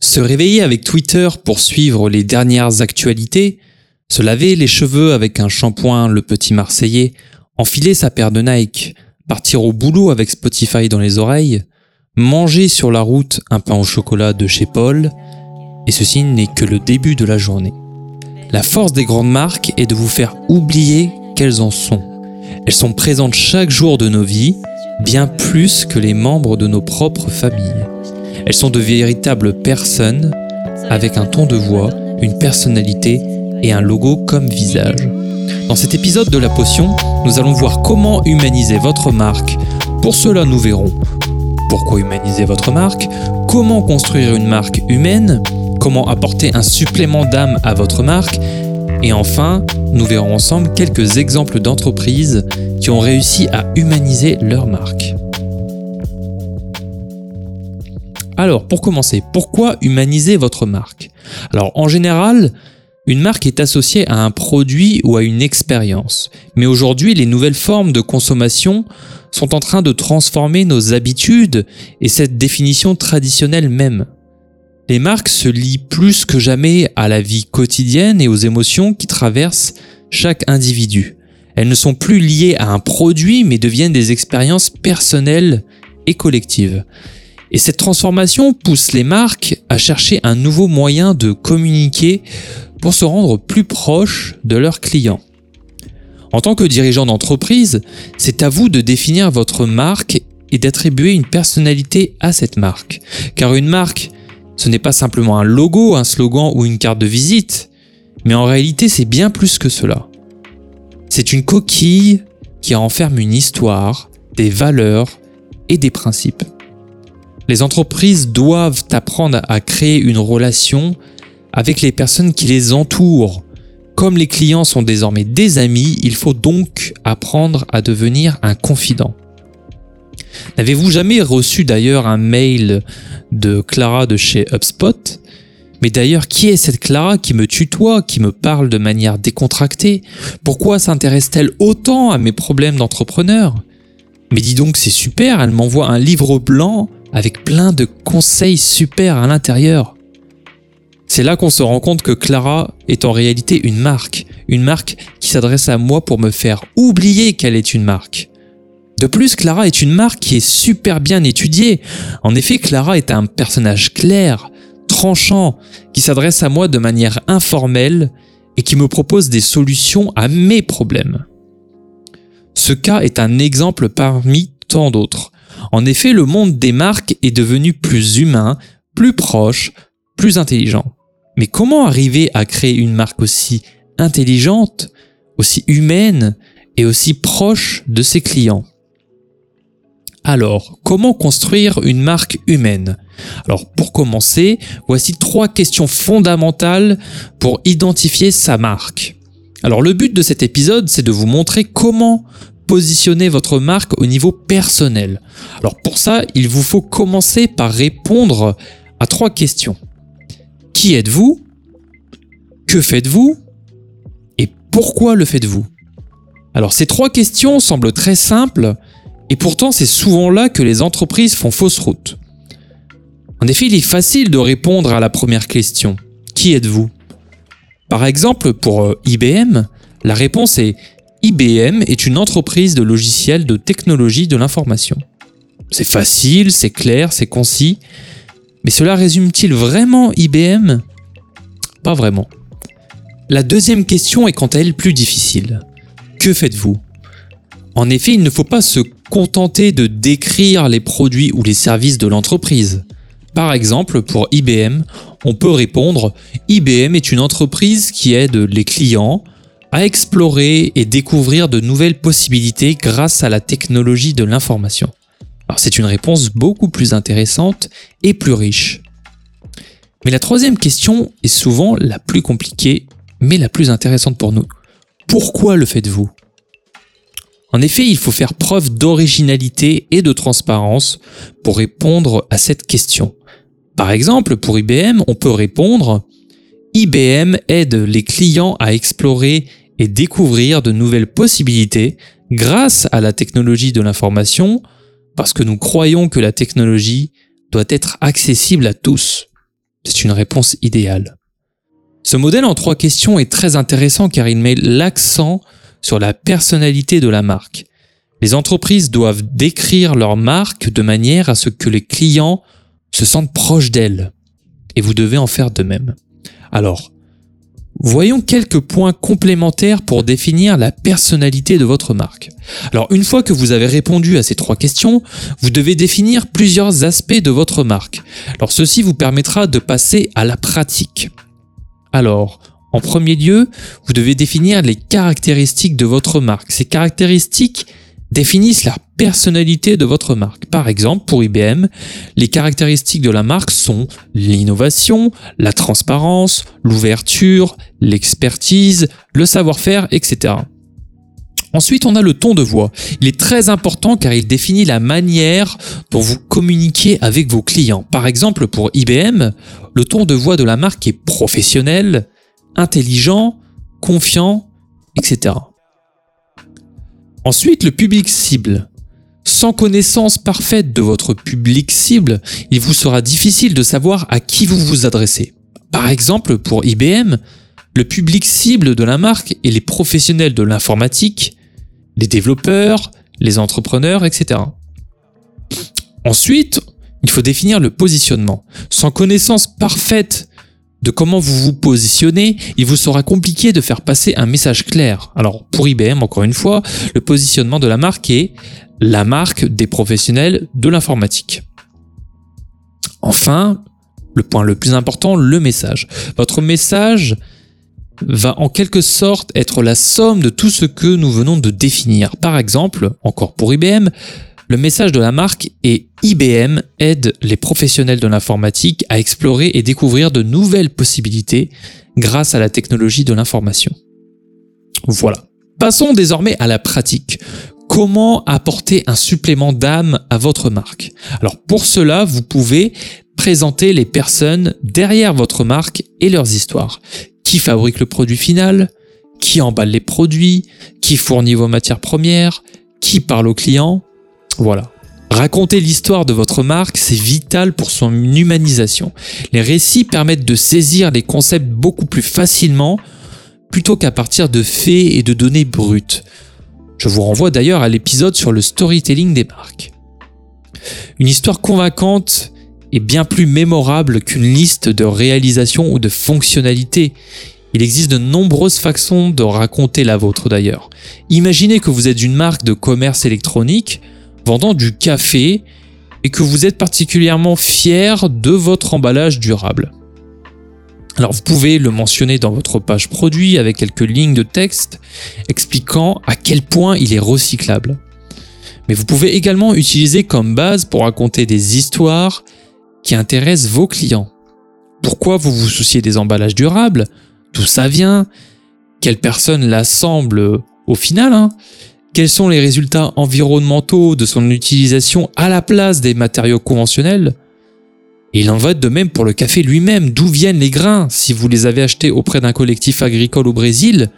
Se réveiller avec Twitter pour suivre les dernières actualités, se laver les cheveux avec un shampoing Le Petit Marseillais, enfiler sa paire de Nike, partir au boulot avec Spotify dans les oreilles, manger sur la route un pain au chocolat de chez Paul, et ceci n'est que le début de la journée. La force des grandes marques est de vous faire oublier qu'elles en sont. Elles sont présentes chaque jour de nos vies, bien plus que les membres de nos propres familles. Elles sont de véritables personnes avec un ton de voix, une personnalité et un logo comme visage. Dans cet épisode de La Potion, nous allons voir comment humaniser votre marque. Pour cela, nous verrons pourquoi humaniser votre marque, comment construire une marque humaine, comment apporter un supplément d'âme à votre marque, et enfin, nous verrons ensemble quelques exemples d'entreprises qui ont réussi à humaniser leur marque. Alors, pour commencer, pourquoi humaniser votre marque? Alors, en général, une marque est associée à un produit ou à une expérience. Mais aujourd'hui, les nouvelles formes de consommation sont en train de transformer nos habitudes et cette définition traditionnelle même. Les marques se lient plus que jamais à la vie quotidienne et aux émotions qui traversent chaque individu. Elles ne sont plus liées à un produit mais deviennent des expériences personnelles et collectives. Et cette transformation pousse les marques à chercher un nouveau moyen de communiquer pour se rendre plus proche de leurs clients. En tant que dirigeant d'entreprise, c'est à vous de définir votre marque et d'attribuer une personnalité à cette marque. Car une marque, ce n'est pas simplement un logo, un slogan ou une carte de visite, mais en réalité c'est bien plus que cela. C'est une coquille qui renferme une histoire, des valeurs et des principes. Les entreprises doivent apprendre à créer une relation avec les personnes qui les entourent. Comme les clients sont désormais des amis, il faut donc apprendre à devenir un confident. N'avez-vous jamais reçu d'ailleurs un mail de Clara de chez HubSpot? Mais d'ailleurs, qui est cette Clara qui me tutoie, qui me parle de manière décontractée? Pourquoi s'intéresse-t-elle autant à mes problèmes d'entrepreneur? Mais dis donc, c'est super, elle m'envoie un livre blanc avec plein de conseils super à l'intérieur. C'est là qu'on se rend compte que Clara est en réalité une marque, une marque qui s'adresse à moi pour me faire oublier qu'elle est une marque. De plus, Clara est une marque qui est super bien étudiée. En effet, Clara est un personnage clair, tranchant, qui s'adresse à moi de manière informelle et qui me propose des solutions à mes problèmes. Ce cas est un exemple parmi tant d'autres. En effet, le monde des marques est devenu plus humain, plus proche, plus intelligent. Mais comment arriver à créer une marque aussi intelligente, aussi humaine et aussi proche de ses clients? Alors, comment construire une marque humaine? Alors, pour commencer, voici trois questions fondamentales pour identifier sa marque. Alors, le but de cet épisode, c'est de vous montrer comment positionner votre marque au niveau personnel. Alors pour ça, il vous faut commencer par répondre à trois questions. Qui êtes-vous? Que faites-vous? Et pourquoi le faites-vous? Alors ces trois questions semblent très simples, et pourtant c'est souvent là que les entreprises font fausse route. En effet, il est facile de répondre à la première question. Qui êtes-vous? Par exemple, pour euh, IBM, la réponse est IBM est une entreprise de logiciels de technologie de l'information. C'est facile, c'est clair, c'est concis, mais cela résume-t-il vraiment IBM Pas vraiment. La deuxième question est quant à elle plus difficile. Que faites-vous? En effet, il ne faut pas se contenter de décrire les produits ou les services de l'entreprise. Par exemple, pour IBM, on peut répondre IBM est une entreprise qui aide les clients explorer et découvrir de nouvelles possibilités grâce à la technologie de l'information. Alors c'est une réponse beaucoup plus intéressante et plus riche. Mais la troisième question est souvent la plus compliquée, mais la plus intéressante pour nous. Pourquoi le faites-vous? En effet, il faut faire preuve d'originalité et de transparence pour répondre à cette question. Par exemple, pour IBM, on peut répondre IBM aide les clients à explorer et découvrir de nouvelles possibilités grâce à la technologie de l'information parce que nous croyons que la technologie doit être accessible à tous. C'est une réponse idéale. Ce modèle en trois questions est très intéressant car il met l'accent sur la personnalité de la marque. Les entreprises doivent décrire leur marque de manière à ce que les clients se sentent proches d'elle. Et vous devez en faire de même. Alors, voyons quelques points complémentaires pour définir la personnalité de votre marque. Alors, une fois que vous avez répondu à ces trois questions, vous devez définir plusieurs aspects de votre marque. Alors, ceci vous permettra de passer à la pratique. Alors, en premier lieu, vous devez définir les caractéristiques de votre marque. Ces caractéristiques définissent la personnalité de votre marque. Par exemple, pour IBM, les caractéristiques de la marque sont l'innovation, la transparence, l'ouverture, l'expertise, le savoir-faire, etc. Ensuite, on a le ton de voix. Il est très important car il définit la manière dont vous communiquez avec vos clients. Par exemple, pour IBM, le ton de voix de la marque est professionnel, intelligent, confiant, etc. Ensuite, le public cible. Sans connaissance parfaite de votre public cible, il vous sera difficile de savoir à qui vous vous adressez. Par exemple, pour IBM, le public cible de la marque est les professionnels de l'informatique, les développeurs, les entrepreneurs, etc. Ensuite, il faut définir le positionnement. Sans connaissance parfaite de comment vous vous positionnez, il vous sera compliqué de faire passer un message clair. Alors pour IBM, encore une fois, le positionnement de la marque est la marque des professionnels de l'informatique. Enfin, le point le plus important, le message. Votre message va en quelque sorte être la somme de tout ce que nous venons de définir. Par exemple, encore pour IBM, le message de la marque est IBM aide les professionnels de l'informatique à explorer et découvrir de nouvelles possibilités grâce à la technologie de l'information. Voilà. Passons désormais à la pratique. Comment apporter un supplément d'âme à votre marque? Alors pour cela, vous pouvez présenter les personnes derrière votre marque et leurs histoires. Qui fabrique le produit final? Qui emballe les produits? Qui fournit vos matières premières? Qui parle aux clients? Voilà. Raconter l'histoire de votre marque, c'est vital pour son humanisation. Les récits permettent de saisir les concepts beaucoup plus facilement plutôt qu'à partir de faits et de données brutes. Je vous renvoie d'ailleurs à l'épisode sur le storytelling des marques. Une histoire convaincante est bien plus mémorable qu'une liste de réalisations ou de fonctionnalités. Il existe de nombreuses façons de raconter la vôtre d'ailleurs. Imaginez que vous êtes une marque de commerce électronique, vendant du café et que vous êtes particulièrement fier de votre emballage durable. Alors vous pouvez le mentionner dans votre page produit avec quelques lignes de texte expliquant à quel point il est recyclable. Mais vous pouvez également utiliser comme base pour raconter des histoires qui intéressent vos clients. Pourquoi vous vous souciez des emballages durables? D'où ça vient? Quelle personne l'assemble au final hein? Quels sont les résultats environnementaux de son utilisation à la place des matériaux conventionnels? Il en va de même pour le café lui-même. D'où viennent les grains? Si vous les avez achetés auprès d'un collectif agricole au Brésil,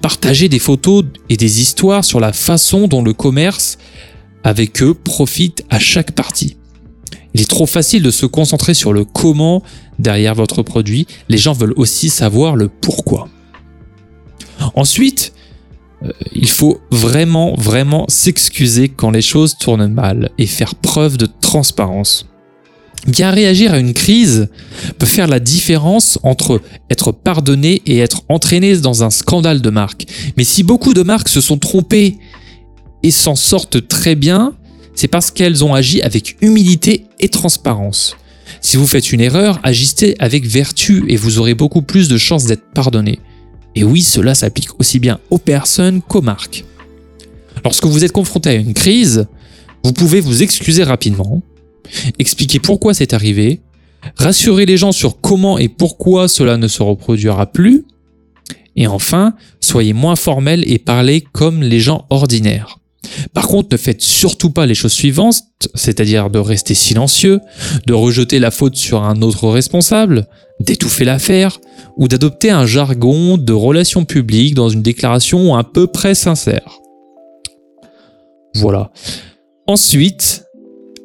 partagez des photos et des histoires sur la façon dont le commerce avec eux profite à chaque partie. Il est trop facile de se concentrer sur le comment derrière votre produit. Les gens veulent aussi savoir le pourquoi. Ensuite, il faut vraiment, vraiment s'excuser quand les choses tournent mal et faire preuve de transparence. Bien réagir à une crise peut faire la différence entre être pardonné et être entraîné dans un scandale de marque. Mais si beaucoup de marques se sont trompées et s'en sortent très bien, c'est parce qu'elles ont agi avec humilité et transparence. Si vous faites une erreur, agissez avec vertu et vous aurez beaucoup plus de chances d'être pardonné. Et oui, cela s'applique aussi bien aux personnes qu'aux marques. Lorsque vous êtes confronté à une crise, vous pouvez vous excuser rapidement, expliquer pourquoi c'est arrivé, rassurer les gens sur comment et pourquoi cela ne se reproduira plus, et enfin, soyez moins formel et parlez comme les gens ordinaires. Par contre, ne faites surtout pas les choses suivantes, c'est-à-dire de rester silencieux, de rejeter la faute sur un autre responsable, d'étouffer l'affaire, ou d'adopter un jargon de relations publiques dans une déclaration à peu près sincère. Voilà. Ensuite,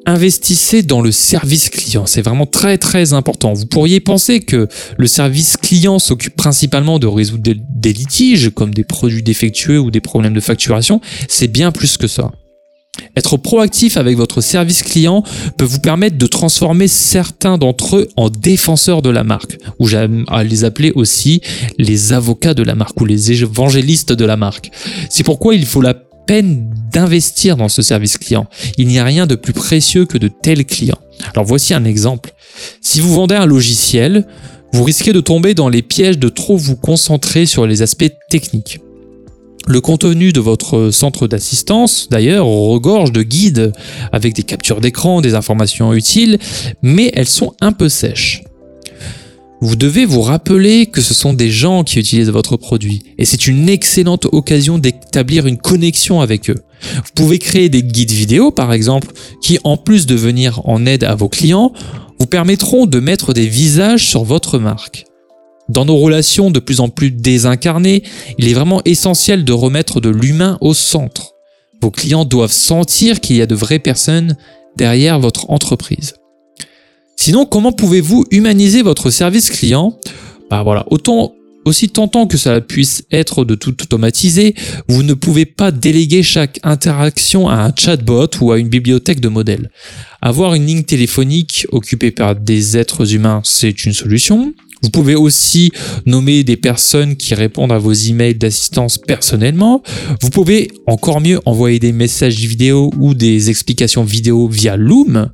investissez dans le service client. C'est vraiment très très important. Vous pourriez penser que le service client s'occupe principalement de résoudre des, litiges comme des produits défectueux ou des problèmes de facturation. C'est bien plus que ça. Être proactif avec votre service client peut vous permettre de transformer certains d'entre eux en défenseurs de la marque, ou j'aime à les appeler aussi les avocats de la marque ou les évangélistes de la marque. C'est pourquoi il faut la peine d'investir dans ce service client. Il n'y a rien de plus précieux que de tels clients. Alors voici un exemple. Si vous vendez un logiciel, vous risquez de tomber dans les pièges de trop vous concentrer sur les aspects techniques. Le contenu de votre centre d'assistance, d'ailleurs, regorge de guides avec des captures d'écran, des informations utiles, mais elles sont un peu sèches. Vous devez vous rappeler que ce sont des gens qui utilisent votre produit et c'est une excellente occasion d'établir une connexion avec eux. Vous pouvez créer des guides vidéo par exemple qui en plus de venir en aide à vos clients vous permettront de mettre des visages sur votre marque. Dans nos relations de plus en plus désincarnées, il est vraiment essentiel de remettre de l'humain au centre. Vos clients doivent sentir qu'il y a de vraies personnes derrière votre entreprise. Sinon, comment pouvez-vous humaniser votre service client? Bah voilà, autant aussi tentant que ça puisse être de tout automatiser, vous ne pouvez pas déléguer chaque interaction à un chatbot ou à une bibliothèque de modèles. Avoir une ligne téléphonique occupée par des êtres humains, c'est une solution. Vous pouvez aussi nommer des personnes qui répondent à vos emails d'assistance personnellement. Vous pouvez encore mieux envoyer des messages vidéo ou des explications vidéo via Loom.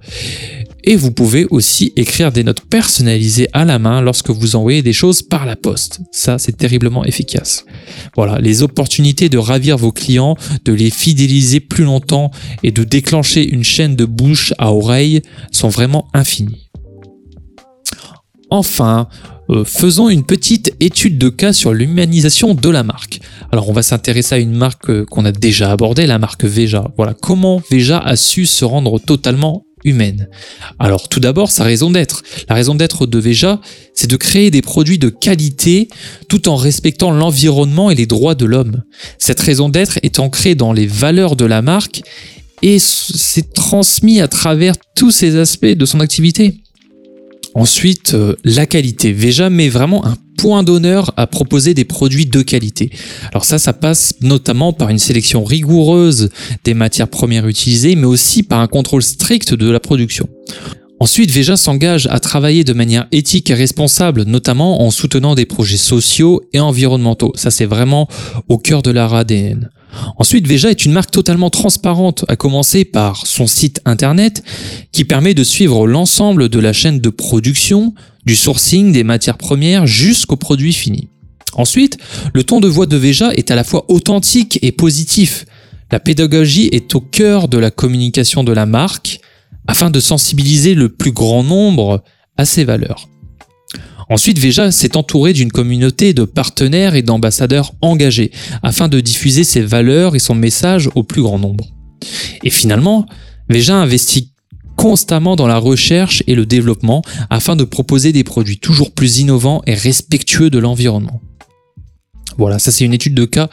Et vous pouvez aussi écrire des notes personnalisées à la main lorsque vous envoyez des choses par la poste. Ça, c'est terriblement efficace. Voilà, les opportunités de ravir vos clients, de les fidéliser plus longtemps et de déclencher une chaîne de bouche à oreille sont vraiment infinies. Enfin, euh, faisons une petite étude de cas sur l'humanisation de la marque. Alors on va s'intéresser à une marque euh, qu'on a déjà abordée, la marque Veja. Voilà, comment Veja a su se rendre totalement humaine? Alors tout d'abord, sa raison d'être. La raison d'être de Veja, c'est de créer des produits de qualité tout en respectant l'environnement et les droits de l'homme. Cette raison d'être est ancrée dans les valeurs de la marque et c'est transmis à travers tous ces aspects de son activité. Ensuite, euh, la qualité. Veja met vraiment un point d'honneur à proposer des produits de qualité. Alors ça, ça passe notamment par une sélection rigoureuse des matières premières utilisées, mais aussi par un contrôle strict de la production. Ensuite, Veja s'engage à travailler de manière éthique et responsable, notamment en soutenant des projets sociaux et environnementaux. Ça, c'est vraiment au cœur de leur ADN. Ensuite, Veja est une marque totalement transparente, à commencer par son site internet qui permet de suivre l'ensemble de la chaîne de production, du sourcing des matières premières jusqu'au produit fini. Ensuite, le ton de voix de Veja est à la fois authentique et positif. La pédagogie est au cœur de la communication de la marque afin de sensibiliser le plus grand nombre à ses valeurs. Ensuite, Veja s'est entouré d'une communauté de partenaires et d'ambassadeurs engagés afin de diffuser ses valeurs et son message au plus grand nombre. Et finalement, Veja investit constamment dans la recherche et le développement afin de proposer des produits toujours plus innovants et respectueux de l'environnement. Voilà, ça c'est une étude de cas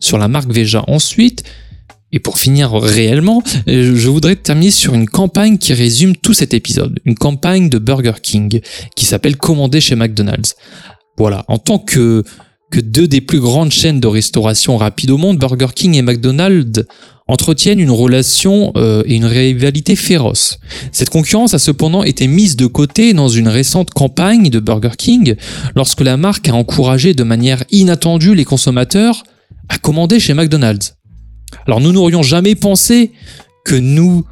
sur la marque Veja. Ensuite, et pour finir réellement, euh, je voudrais terminer sur une campagne qui résume tout cet épisode. Une campagne de Burger King qui s'appelle Commander chez McDonald's. Voilà, en tant que, que deux des plus grandes chaînes de restauration rapide au monde, Burger King et McDonald's entretiennent une relation euh, et une rivalité féroce. Cette concurrence a cependant été mise de côté dans une récente campagne de Burger King lorsque la marque a encouragé de manière inattendue les consommateurs à commander chez McDonald's. Alors nous n'aurions jamais pensé que nous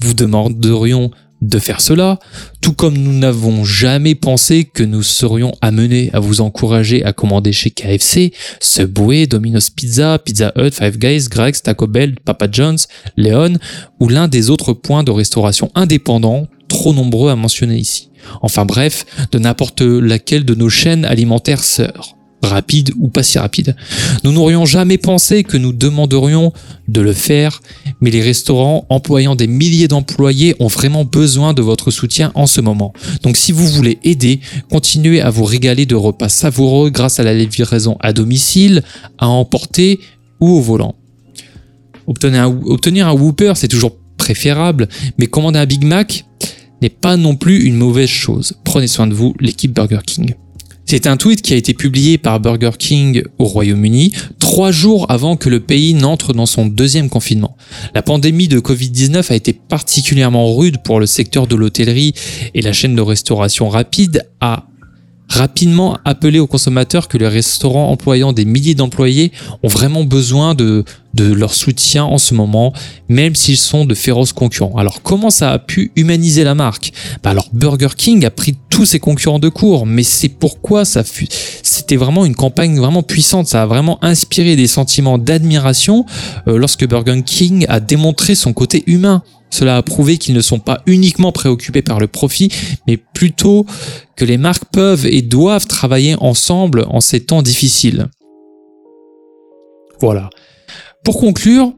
vous demanderions de faire cela, tout comme nous n'avons jamais pensé que nous serions amenés à vous encourager à commander chez KFC, Subway, Domino's Pizza, Pizza Hut, Five Guys, Greg's, Taco Bell, Papa John's, Leon ou l'un des autres points de restauration indépendants trop nombreux à mentionner ici. Enfin bref, de n'importe laquelle de nos chaînes alimentaires sœurs rapide ou pas si rapide. Nous n'aurions jamais pensé que nous demanderions de le faire, mais les restaurants employant des milliers d'employés ont vraiment besoin de votre soutien en ce moment. Donc si vous voulez aider, continuez à vous régaler de repas savoureux grâce à la livraison à domicile, à emporter ou au volant. Obtenir un, Whooper, c'est toujours préférable, mais commander un Big Mac n'est pas non plus une mauvaise chose. Prenez soin de vous, l'équipe Burger King. C'est un tweet qui a été publié par Burger King au Royaume-Uni trois jours avant que le pays n'entre dans son deuxième confinement. La pandémie de Covid-19 a été particulièrement rude pour le secteur de l'hôtellerie et la chaîne de restauration rapide a rapidement appelé aux consommateurs que les restaurants employant des milliers d'employés ont vraiment besoin de, de leur soutien en ce moment, même s'ils sont de féroces concurrents. Alors comment ça a pu humaniser la marque? Bah Alors Burger King a pris tous ses concurrents de court, mais c'est pourquoi ça fut, c'était vraiment une campagne vraiment puissante, ça a vraiment inspiré des sentiments d'admiration euh, lorsque Burger King a démontré son côté humain. Cela a prouvé qu'ils ne sont pas uniquement préoccupés par le profit, mais plutôt que les marques peuvent et doivent travailler ensemble en ces temps difficiles. Voilà. Pour conclure,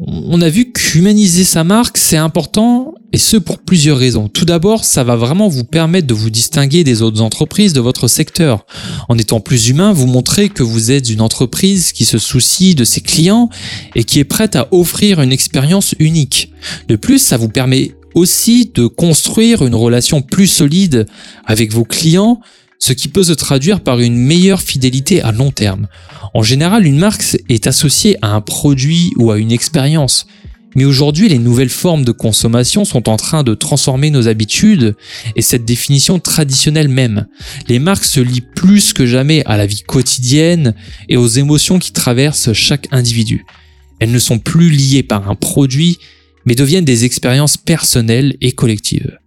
on a vu qu'humaniser sa marque, c'est important, et ce pour plusieurs raisons. Tout d'abord, ça va vraiment vous permettre de vous distinguer des autres entreprises de votre secteur. En étant plus humain, vous montrez que vous êtes une entreprise qui se soucie de ses clients et qui est prête à offrir une expérience unique. De plus, ça vous permet aussi de construire une relation plus solide avec vos clients, ce qui peut se traduire par une meilleure fidélité à long terme. En général, une marque est associée à un produit ou à une expérience. Mais aujourd'hui, les nouvelles formes de consommation sont en train de transformer nos habitudes et cette définition traditionnelle même. Les marques se lient plus que jamais à la vie quotidienne et aux émotions qui traversent chaque individu. Elles ne sont plus liées par un produit, mais deviennent des expériences personnelles et collectives.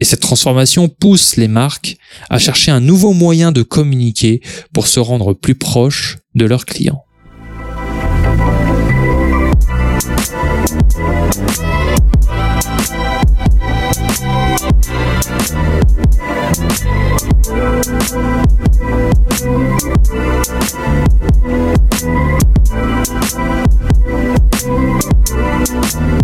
Et cette transformation pousse les marques à chercher un nouveau moyen de communiquer pour se rendre plus proche de leurs clients. フフフフ。